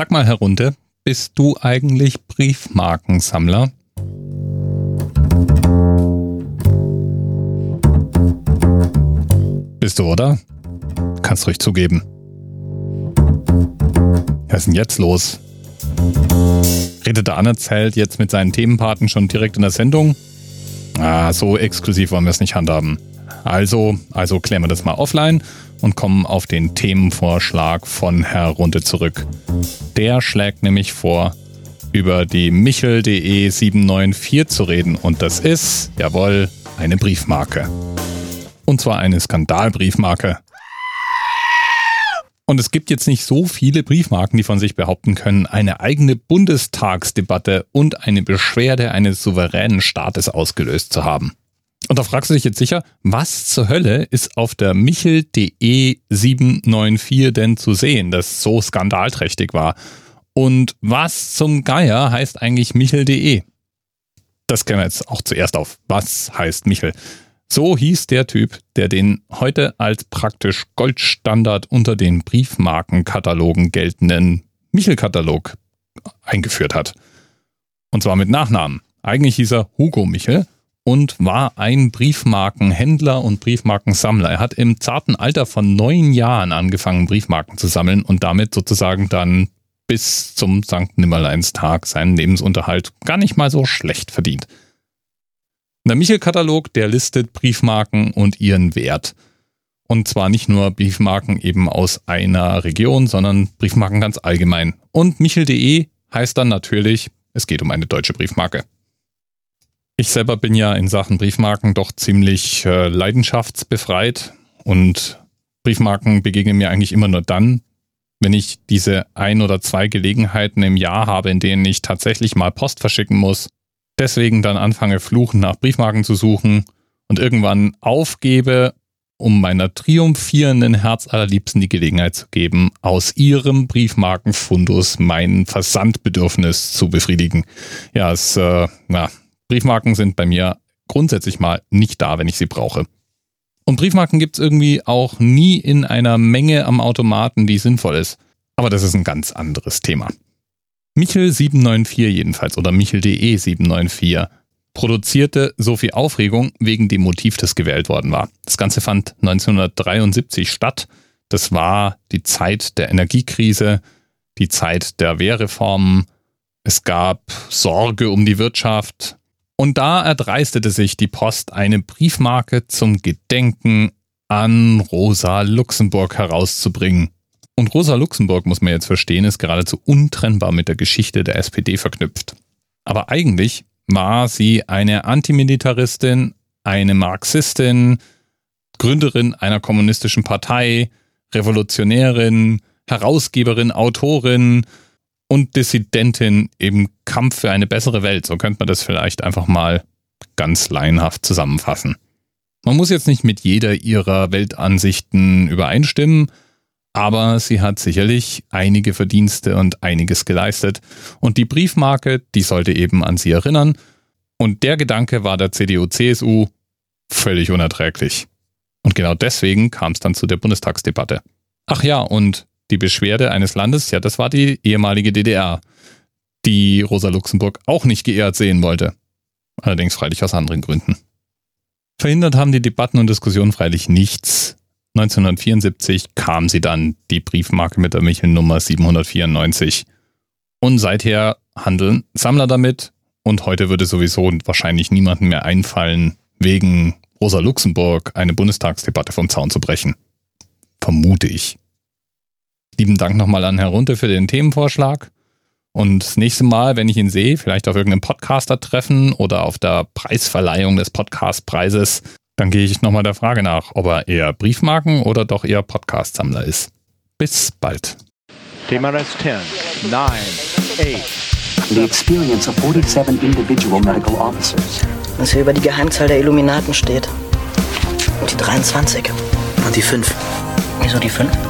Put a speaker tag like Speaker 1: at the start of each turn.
Speaker 1: Sag mal, Herr Runde, bist du eigentlich Briefmarkensammler? Bist du, oder? Kannst ruhig zugeben. Was ist denn jetzt los? Redet der Anerzählt jetzt mit seinen Themenpaten schon direkt in der Sendung? Ah, so exklusiv wollen wir es nicht handhaben. Also, also klären wir das mal offline und kommen auf den Themenvorschlag von Herr Runde zurück. Der schlägt nämlich vor, über die michel.de 794 zu reden und das ist, jawohl, eine Briefmarke. Und zwar eine Skandalbriefmarke. Und es gibt jetzt nicht so viele Briefmarken, die von sich behaupten können, eine eigene Bundestagsdebatte und eine Beschwerde eines souveränen Staates ausgelöst zu haben. Und da fragst du dich jetzt sicher, was zur Hölle ist auf der michel.de 794 denn zu sehen, das so skandalträchtig war? Und was zum Geier heißt eigentlich michel.de? Das kennen wir jetzt auch zuerst auf. Was heißt Michel? So hieß der Typ, der den heute als praktisch Goldstandard unter den Briefmarkenkatalogen geltenden Michel-Katalog eingeführt hat. Und zwar mit Nachnamen. Eigentlich hieß er Hugo Michel und war ein Briefmarkenhändler und Briefmarkensammler. Er hat im zarten Alter von neun Jahren angefangen, Briefmarken zu sammeln und damit sozusagen dann bis zum St. Nimmerleinstag seinen Lebensunterhalt gar nicht mal so schlecht verdient. Der Michel-Katalog, der listet Briefmarken und ihren Wert. Und zwar nicht nur Briefmarken eben aus einer Region, sondern Briefmarken ganz allgemein. Und Michel.de heißt dann natürlich, es geht um eine deutsche Briefmarke. Ich selber bin ja in Sachen Briefmarken doch ziemlich äh, leidenschaftsbefreit und Briefmarken begegnen mir eigentlich immer nur dann, wenn ich diese ein oder zwei Gelegenheiten im Jahr habe, in denen ich tatsächlich mal Post verschicken muss, deswegen dann anfange, fluchen nach Briefmarken zu suchen und irgendwann aufgebe, um meiner triumphierenden Herz allerliebsten die Gelegenheit zu geben, aus ihrem Briefmarkenfundus mein Versandbedürfnis zu befriedigen. Ja, es, äh, ja, Briefmarken sind bei mir grundsätzlich mal nicht da, wenn ich sie brauche. Und Briefmarken gibt es irgendwie auch nie in einer Menge am Automaten, die sinnvoll ist. Aber das ist ein ganz anderes Thema. Michel794 jedenfalls oder Michel.de 794 produzierte so viel Aufregung wegen dem Motiv, das gewählt worden war. Das Ganze fand 1973 statt. Das war die Zeit der Energiekrise, die Zeit der Wehrreformen. Es gab Sorge um die Wirtschaft, und da erdreistete sich die Post eine Briefmarke zum Gedenken an Rosa Luxemburg herauszubringen. Und Rosa Luxemburg, muss man jetzt verstehen, ist geradezu untrennbar mit der Geschichte der SPD verknüpft. Aber eigentlich war sie eine Antimilitaristin, eine Marxistin, Gründerin einer kommunistischen Partei, Revolutionärin, Herausgeberin, Autorin, und Dissidentin im Kampf für eine bessere Welt. So könnte man das vielleicht einfach mal ganz laienhaft zusammenfassen. Man muss jetzt nicht mit jeder ihrer Weltansichten übereinstimmen, aber sie hat sicherlich einige Verdienste und einiges geleistet. Und die Briefmarke, die sollte eben an sie erinnern. Und der Gedanke war der CDU-CSU völlig unerträglich. Und genau deswegen kam es dann zu der Bundestagsdebatte. Ach ja, und die Beschwerde eines Landes, ja, das war die ehemalige DDR, die Rosa Luxemburg auch nicht geehrt sehen wollte. Allerdings freilich aus anderen Gründen. Verhindert haben die Debatten und Diskussionen freilich nichts. 1974 kam sie dann, die Briefmarke mit der Michel-Nummer 794. Und seither handeln Sammler damit. Und heute würde sowieso wahrscheinlich niemandem mehr einfallen, wegen Rosa Luxemburg eine Bundestagsdebatte vom Zaun zu brechen. Vermute ich. Lieben Dank nochmal an Herr Runte für den Themenvorschlag. Und das nächste Mal, wenn ich ihn sehe, vielleicht auf irgendeinem Podcaster-Treffen oder auf der Preisverleihung des Podcastpreises, dann gehe ich nochmal der Frage nach, ob er eher Briefmarken oder doch eher Podcast-Sammler ist. Bis bald.
Speaker 2: TMRS 10, 9, 8.
Speaker 3: The experience of 47 individual medical officers.
Speaker 4: Was hier über die Geheimzahl der Illuminaten steht. Und die 23.
Speaker 5: Und die 5.
Speaker 4: Wieso die 5?